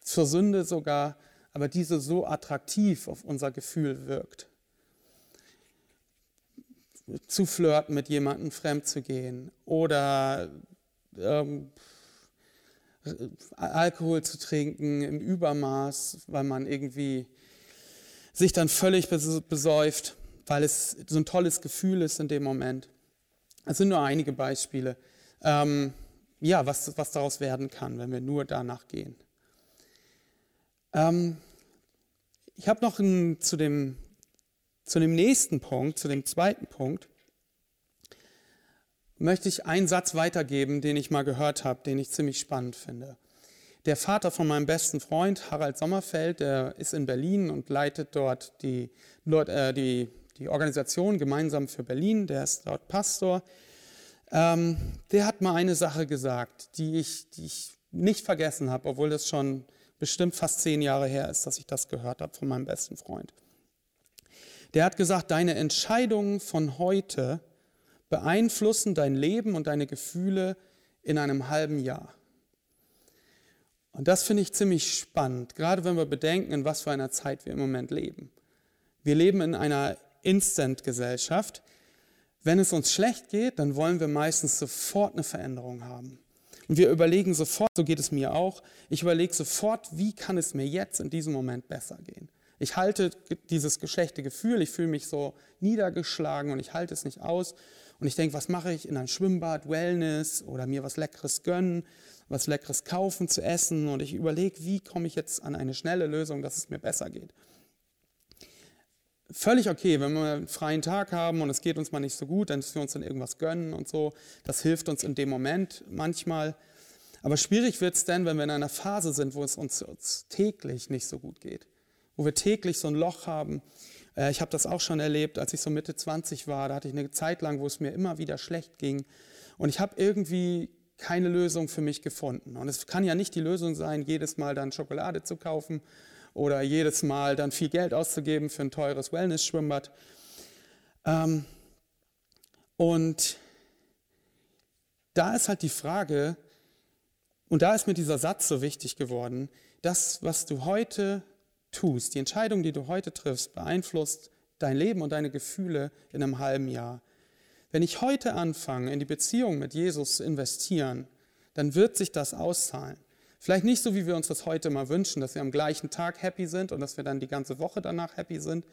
zur Sünde sogar, aber diese so attraktiv auf unser Gefühl wirkt. Zu flirten mit jemandem, fremd zu gehen oder ähm, Alkohol zu trinken im Übermaß, weil man irgendwie sich dann völlig besäuft, weil es so ein tolles Gefühl ist in dem Moment. Das sind nur einige Beispiele, ähm, ja, was, was daraus werden kann, wenn wir nur danach gehen. Ähm, ich habe noch ein, zu, dem, zu dem nächsten Punkt, zu dem zweiten Punkt, möchte ich einen Satz weitergeben, den ich mal gehört habe, den ich ziemlich spannend finde. Der Vater von meinem besten Freund, Harald Sommerfeld, der ist in Berlin und leitet dort die, äh, die, die Organisation Gemeinsam für Berlin, der ist dort Pastor. Ähm, der hat mal eine Sache gesagt, die ich, die ich nicht vergessen habe, obwohl das schon bestimmt fast zehn Jahre her ist, dass ich das gehört habe von meinem besten Freund. Der hat gesagt, deine Entscheidungen von heute beeinflussen dein Leben und deine Gefühle in einem halben Jahr. Und das finde ich ziemlich spannend, gerade wenn wir bedenken, in was für einer Zeit wir im Moment leben. Wir leben in einer Instant-Gesellschaft. Wenn es uns schlecht geht, dann wollen wir meistens sofort eine Veränderung haben. Und wir überlegen sofort, so geht es mir auch, ich überlege sofort, wie kann es mir jetzt in diesem Moment besser gehen. Ich halte dieses schlechte Gefühl, ich fühle mich so niedergeschlagen und ich halte es nicht aus. Und ich denke, was mache ich in ein Schwimmbad, Wellness oder mir was Leckeres gönnen, was Leckeres kaufen, zu essen. Und ich überlege, wie komme ich jetzt an eine schnelle Lösung, dass es mir besser geht. Völlig okay, wenn wir einen freien Tag haben und es geht uns mal nicht so gut, dann müssen wir uns dann irgendwas gönnen und so. Das hilft uns in dem Moment manchmal. Aber schwierig wird es dann, wenn wir in einer Phase sind, wo es uns, uns täglich nicht so gut geht. Wo wir täglich so ein Loch haben, äh, ich habe das auch schon erlebt, als ich so Mitte 20 war. Da hatte ich eine Zeit lang, wo es mir immer wieder schlecht ging. Und ich habe irgendwie keine Lösung für mich gefunden. Und es kann ja nicht die Lösung sein, jedes Mal dann Schokolade zu kaufen oder jedes Mal dann viel Geld auszugeben für ein teures Wellness-Schwimmbad. Ähm, und da ist halt die Frage, und da ist mir dieser Satz so wichtig geworden, das, was du heute tust, die Entscheidung, die du heute triffst, beeinflusst dein Leben und deine Gefühle in einem halben Jahr. Wenn ich heute anfange, in die Beziehung mit Jesus zu investieren, dann wird sich das auszahlen. Vielleicht nicht so, wie wir uns das heute mal wünschen, dass wir am gleichen Tag happy sind und dass wir dann die ganze Woche danach happy sind.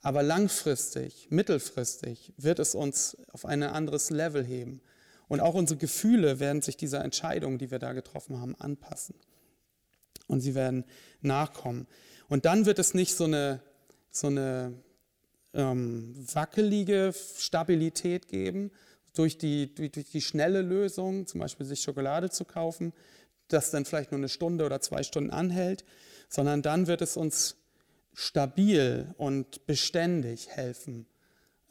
Aber langfristig, mittelfristig wird es uns auf ein anderes Level heben. Und auch unsere Gefühle werden sich dieser Entscheidung, die wir da getroffen haben, anpassen. Und sie werden nachkommen. Und dann wird es nicht so eine, so eine ähm, wackelige Stabilität geben durch die, durch die schnelle Lösung, zum Beispiel sich Schokolade zu kaufen, das dann vielleicht nur eine Stunde oder zwei Stunden anhält, sondern dann wird es uns stabil und beständig helfen,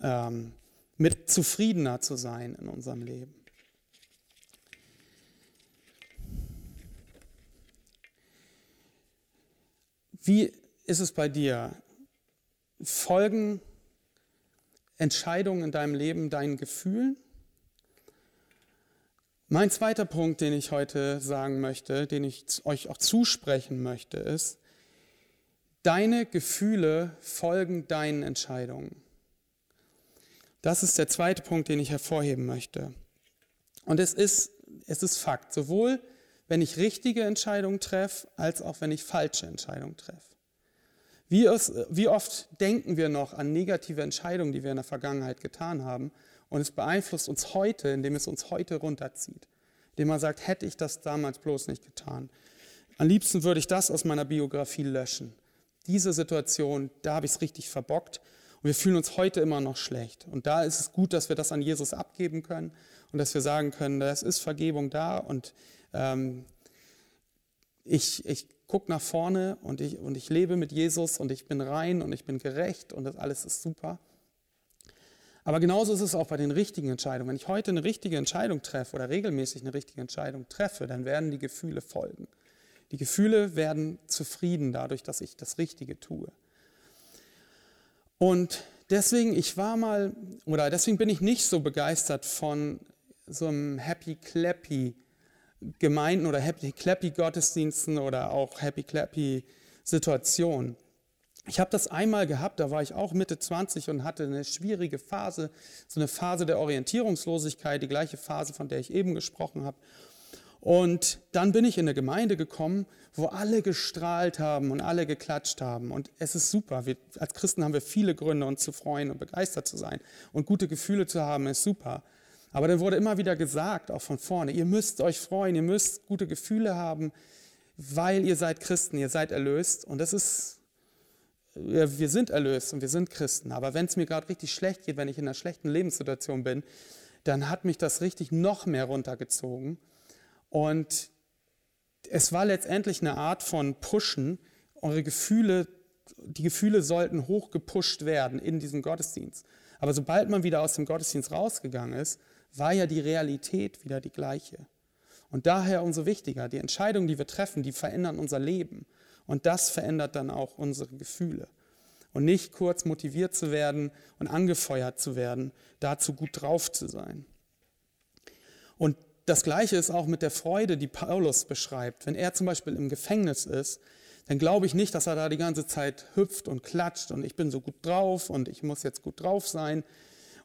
ähm, mit zufriedener zu sein in unserem Leben. Wie ist es bei dir? Folgen Entscheidungen in deinem Leben deinen Gefühlen? Mein zweiter Punkt, den ich heute sagen möchte, den ich euch auch zusprechen möchte, ist, deine Gefühle folgen deinen Entscheidungen. Das ist der zweite Punkt, den ich hervorheben möchte. Und es ist, es ist Fakt, sowohl wenn ich richtige Entscheidungen treffe, als auch wenn ich falsche Entscheidungen treffe. Wie, wie oft denken wir noch an negative Entscheidungen, die wir in der Vergangenheit getan haben, und es beeinflusst uns heute, indem es uns heute runterzieht. Indem man sagt, hätte ich das damals bloß nicht getan. Am liebsten würde ich das aus meiner Biografie löschen. diese Situation, da habe ich es richtig verbockt. Und wir fühlen uns heute immer noch schlecht. Und da ist es gut, dass wir das an Jesus abgeben können und dass wir sagen können, da ist Vergebung da und ähm, ich, ich gucke nach vorne und ich, und ich lebe mit Jesus und ich bin rein und ich bin gerecht und das alles ist super. Aber genauso ist es auch bei den richtigen Entscheidungen. Wenn ich heute eine richtige Entscheidung treffe oder regelmäßig eine richtige Entscheidung treffe, dann werden die Gefühle folgen. Die Gefühle werden zufrieden dadurch, dass ich das Richtige tue. Und deswegen, ich war mal, oder deswegen bin ich nicht so begeistert von so einem Happy Clappy Gemeinden oder Happy Clappy Gottesdiensten oder auch Happy Clappy Situationen. Ich habe das einmal gehabt, da war ich auch Mitte 20 und hatte eine schwierige Phase, so eine Phase der Orientierungslosigkeit, die gleiche Phase, von der ich eben gesprochen habe. Und dann bin ich in eine Gemeinde gekommen, wo alle gestrahlt haben und alle geklatscht haben. Und es ist super. Wir, als Christen haben wir viele Gründe, uns zu freuen und begeistert zu sein. Und gute Gefühle zu haben, ist super. Aber dann wurde immer wieder gesagt, auch von vorne, ihr müsst euch freuen, ihr müsst gute Gefühle haben, weil ihr seid Christen, ihr seid erlöst. Und das ist, wir sind erlöst und wir sind Christen. Aber wenn es mir gerade richtig schlecht geht, wenn ich in einer schlechten Lebenssituation bin, dann hat mich das richtig noch mehr runtergezogen. Und es war letztendlich eine Art von Pushen. Eure Gefühle, die Gefühle sollten hochgepusht werden in diesem Gottesdienst. Aber sobald man wieder aus dem Gottesdienst rausgegangen ist, war ja die Realität wieder die gleiche. Und daher umso wichtiger, die Entscheidungen, die wir treffen, die verändern unser Leben. Und das verändert dann auch unsere Gefühle. Und nicht kurz motiviert zu werden und angefeuert zu werden, dazu gut drauf zu sein. Und das Gleiche ist auch mit der Freude, die Paulus beschreibt. Wenn er zum Beispiel im Gefängnis ist, dann glaube ich nicht, dass er da die ganze Zeit hüpft und klatscht und ich bin so gut drauf und ich muss jetzt gut drauf sein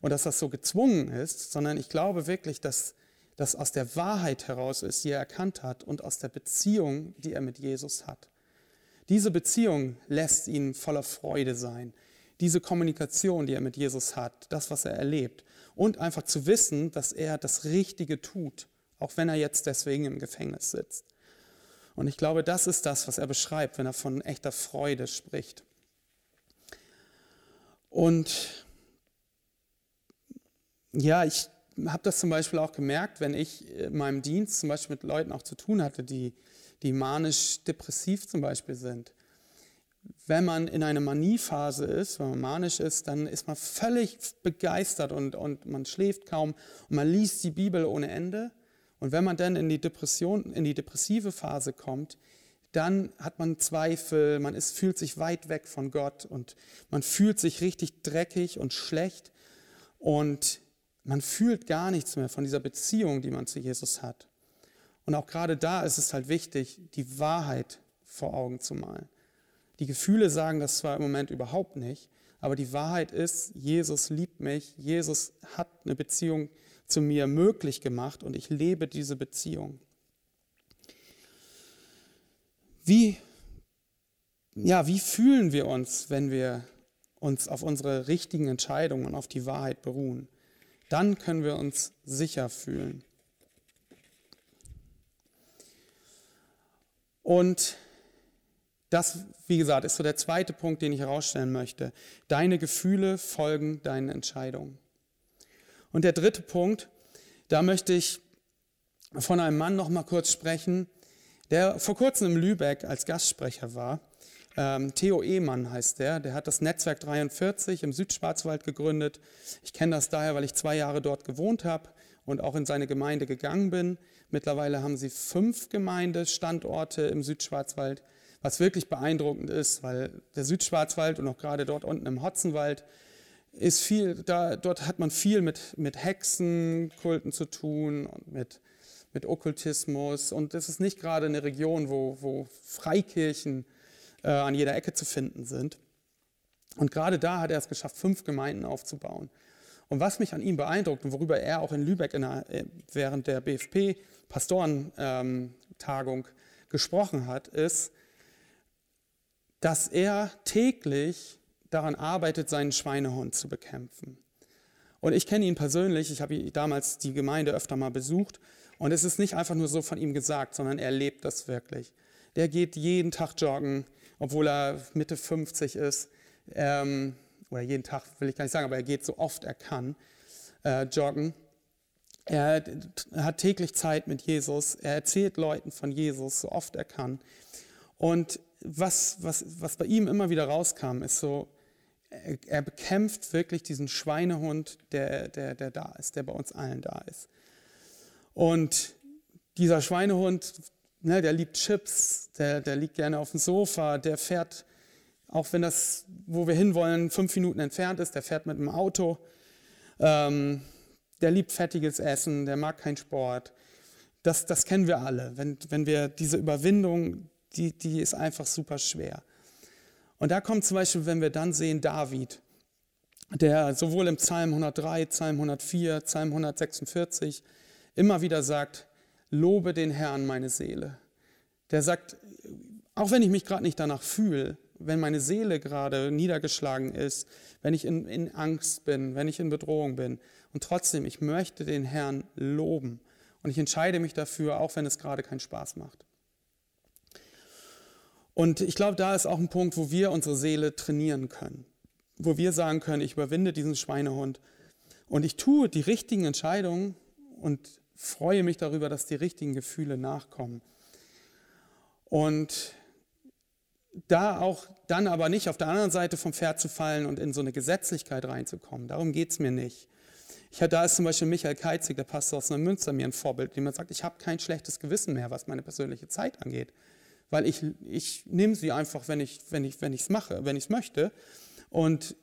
und dass das so gezwungen ist, sondern ich glaube wirklich, dass das aus der Wahrheit heraus ist, die er erkannt hat und aus der Beziehung, die er mit Jesus hat. Diese Beziehung lässt ihn voller Freude sein. Diese Kommunikation, die er mit Jesus hat, das, was er erlebt. Und einfach zu wissen, dass er das Richtige tut, auch wenn er jetzt deswegen im Gefängnis sitzt. Und ich glaube, das ist das, was er beschreibt, wenn er von echter Freude spricht. Und ja, ich habe das zum Beispiel auch gemerkt, wenn ich in meinem Dienst zum Beispiel mit Leuten auch zu tun hatte, die, die manisch-depressiv zum Beispiel sind. Wenn man in einer Maniephase ist, wenn man manisch ist, dann ist man völlig begeistert und, und man schläft kaum und man liest die Bibel ohne Ende. Und wenn man dann in die Depression, in die depressive Phase kommt, dann hat man Zweifel, man ist, fühlt sich weit weg von Gott und man fühlt sich richtig dreckig und schlecht. Und man fühlt gar nichts mehr von dieser Beziehung, die man zu Jesus hat. Und auch gerade da ist es halt wichtig, die Wahrheit vor Augen zu malen. Die Gefühle sagen das zwar im Moment überhaupt nicht, aber die Wahrheit ist, Jesus liebt mich, Jesus hat eine Beziehung zu mir möglich gemacht und ich lebe diese Beziehung. Wie, ja, wie fühlen wir uns, wenn wir uns auf unsere richtigen Entscheidungen und auf die Wahrheit beruhen? Dann können wir uns sicher fühlen. Und das, wie gesagt, ist so der zweite Punkt, den ich herausstellen möchte. Deine Gefühle folgen deinen Entscheidungen. Und der dritte Punkt, da möchte ich von einem Mann noch mal kurz sprechen, der vor kurzem in Lübeck als Gastsprecher war. Ähm, Theo Ehmann heißt der, der hat das Netzwerk 43 im Südschwarzwald gegründet. Ich kenne das daher, weil ich zwei Jahre dort gewohnt habe und auch in seine Gemeinde gegangen bin. Mittlerweile haben sie fünf Gemeindestandorte im Südschwarzwald, was wirklich beeindruckend ist, weil der Südschwarzwald und auch gerade dort unten im Hotzenwald ist viel, da, dort hat man viel mit, mit Hexenkulten zu tun und mit, mit Okkultismus. Und es ist nicht gerade eine Region, wo, wo Freikirchen äh, an jeder Ecke zu finden sind. Und gerade da hat er es geschafft, fünf Gemeinden aufzubauen. Und was mich an ihm beeindruckt und worüber er auch in Lübeck in der, äh, während der BFP-Pastorentagung ähm, gesprochen hat, ist, dass er täglich daran arbeitet, seinen Schweinehund zu bekämpfen. Und ich kenne ihn persönlich, ich habe damals die Gemeinde öfter mal besucht und es ist nicht einfach nur so von ihm gesagt, sondern er lebt das wirklich. Der geht jeden Tag joggen, obwohl er Mitte 50 ist. Ähm, oder jeden Tag will ich gar nicht sagen, aber er geht so oft er kann äh, joggen. Er hat täglich Zeit mit Jesus. Er erzählt Leuten von Jesus, so oft er kann. Und was, was, was bei ihm immer wieder rauskam, ist so, er, bekämpft wirklich diesen Schweinehund, der, der, der da ist, der bei uns allen da ist. Und dieser Schweinehund, ne, der liebt Chips, der, der liegt gerne auf dem Sofa, der fährt, auch wenn das, wo wir hinwollen, fünf Minuten entfernt ist, der fährt mit dem Auto. Ähm, der liebt fettiges Essen, der mag keinen Sport. Das, das kennen wir alle. Wenn, wenn wir diese Überwindung, die, die ist einfach super schwer. Und da kommt zum Beispiel, wenn wir dann sehen, David, der sowohl im Psalm 103, Psalm 104, Psalm 146 immer wieder sagt, lobe den Herrn, meine Seele. Der sagt, auch wenn ich mich gerade nicht danach fühle, wenn meine Seele gerade niedergeschlagen ist, wenn ich in, in Angst bin, wenn ich in Bedrohung bin, und trotzdem, ich möchte den Herrn loben. Und ich entscheide mich dafür, auch wenn es gerade keinen Spaß macht. Und ich glaube, da ist auch ein Punkt, wo wir unsere Seele trainieren können. Wo wir sagen können, ich überwinde diesen Schweinehund und ich tue die richtigen Entscheidungen und freue mich darüber, dass die richtigen Gefühle nachkommen. Und da auch dann aber nicht auf der anderen Seite vom Pferd zu fallen und in so eine Gesetzlichkeit reinzukommen. Darum geht es mir nicht. Ich, da ist zum Beispiel Michael Keizig, der Pastor aus Neumünster, mir ein Vorbild, dem man sagt, ich habe kein schlechtes Gewissen mehr, was meine persönliche Zeit angeht. Weil ich, ich nehme sie einfach, wenn ich es wenn ich, wenn mache, wenn ich es möchte. Und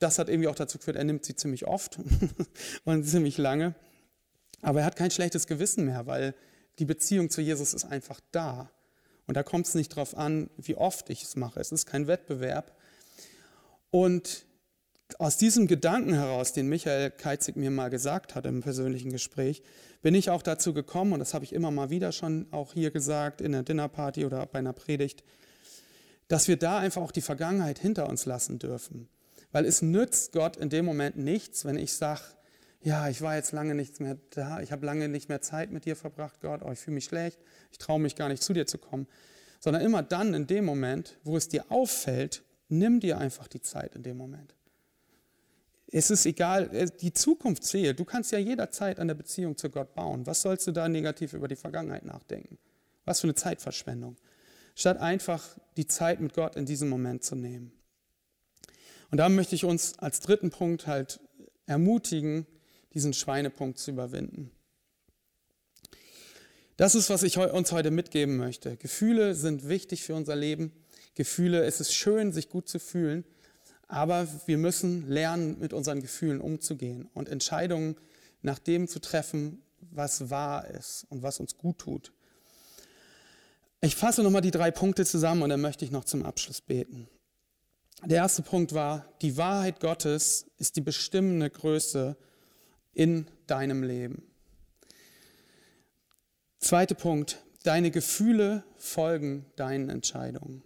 das hat irgendwie auch dazu geführt, er nimmt sie ziemlich oft und ziemlich lange. Aber er hat kein schlechtes Gewissen mehr, weil die Beziehung zu Jesus ist einfach da. Und da kommt es nicht darauf an, wie oft ich es mache. Es ist kein Wettbewerb. Und aus diesem Gedanken heraus, den Michael Keizig mir mal gesagt hat im persönlichen Gespräch, bin ich auch dazu gekommen, und das habe ich immer mal wieder schon auch hier gesagt, in der Dinnerparty oder bei einer Predigt, dass wir da einfach auch die Vergangenheit hinter uns lassen dürfen. Weil es nützt Gott in dem Moment nichts, wenn ich sage, ja, ich war jetzt lange nichts mehr da, ich habe lange nicht mehr Zeit mit dir verbracht, Gott, oh, ich fühle mich schlecht, ich traue mich gar nicht zu dir zu kommen. Sondern immer dann in dem Moment, wo es dir auffällt, nimm dir einfach die Zeit in dem Moment. Es ist egal, äh, die Zukunft zählt. Du kannst ja jederzeit an der Beziehung zu Gott bauen. Was sollst du da negativ über die Vergangenheit nachdenken? Was für eine Zeitverschwendung. Statt einfach die Zeit mit Gott in diesem Moment zu nehmen. Und da möchte ich uns als dritten Punkt halt ermutigen, diesen Schweinepunkt zu überwinden. Das ist, was ich uns heute mitgeben möchte. Gefühle sind wichtig für unser Leben. Gefühle, es ist schön, sich gut zu fühlen. Aber wir müssen lernen, mit unseren Gefühlen umzugehen und Entscheidungen nach dem zu treffen, was wahr ist und was uns gut tut. Ich fasse nochmal die drei Punkte zusammen und dann möchte ich noch zum Abschluss beten. Der erste Punkt war, die Wahrheit Gottes ist die bestimmende Größe in deinem Leben. Zweiter Punkt, deine Gefühle folgen deinen Entscheidungen.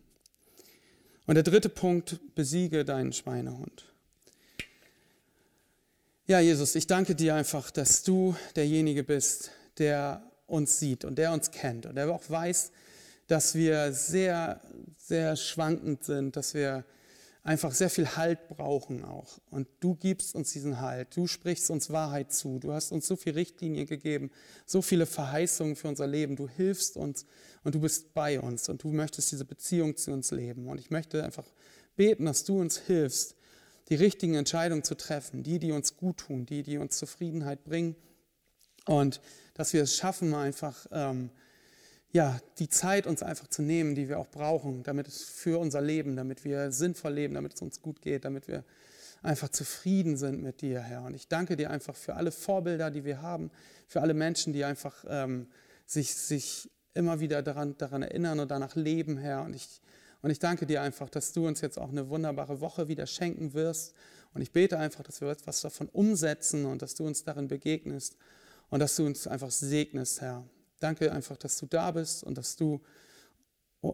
Und der dritte Punkt, besiege deinen Schweinehund. Ja, Jesus, ich danke dir einfach, dass du derjenige bist, der uns sieht und der uns kennt und der auch weiß, dass wir sehr, sehr schwankend sind, dass wir einfach sehr viel Halt brauchen auch. Und du gibst uns diesen Halt. Du sprichst uns Wahrheit zu. Du hast uns so viele Richtlinien gegeben, so viele Verheißungen für unser Leben. Du hilfst uns und du bist bei uns und du möchtest diese Beziehung zu uns leben. Und ich möchte einfach beten, dass du uns hilfst, die richtigen Entscheidungen zu treffen, die, die uns gut tun, die, die uns Zufriedenheit bringen. Und dass wir es schaffen, einfach ähm, ja, die Zeit uns einfach zu nehmen, die wir auch brauchen, damit es für unser Leben, damit wir sinnvoll leben, damit es uns gut geht, damit wir einfach zufrieden sind mit dir, Herr. Und ich danke dir einfach für alle Vorbilder, die wir haben, für alle Menschen, die einfach ähm, sich, sich immer wieder daran, daran erinnern und danach leben, Herr. Und ich, und ich danke dir einfach, dass du uns jetzt auch eine wunderbare Woche wieder schenken wirst. Und ich bete einfach, dass wir etwas davon umsetzen und dass du uns darin begegnest und dass du uns einfach segnest, Herr. Danke einfach, dass du da bist und dass du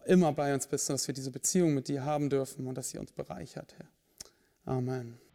immer bei uns bist und dass wir diese Beziehung mit dir haben dürfen und dass sie uns bereichert, Herr. Amen.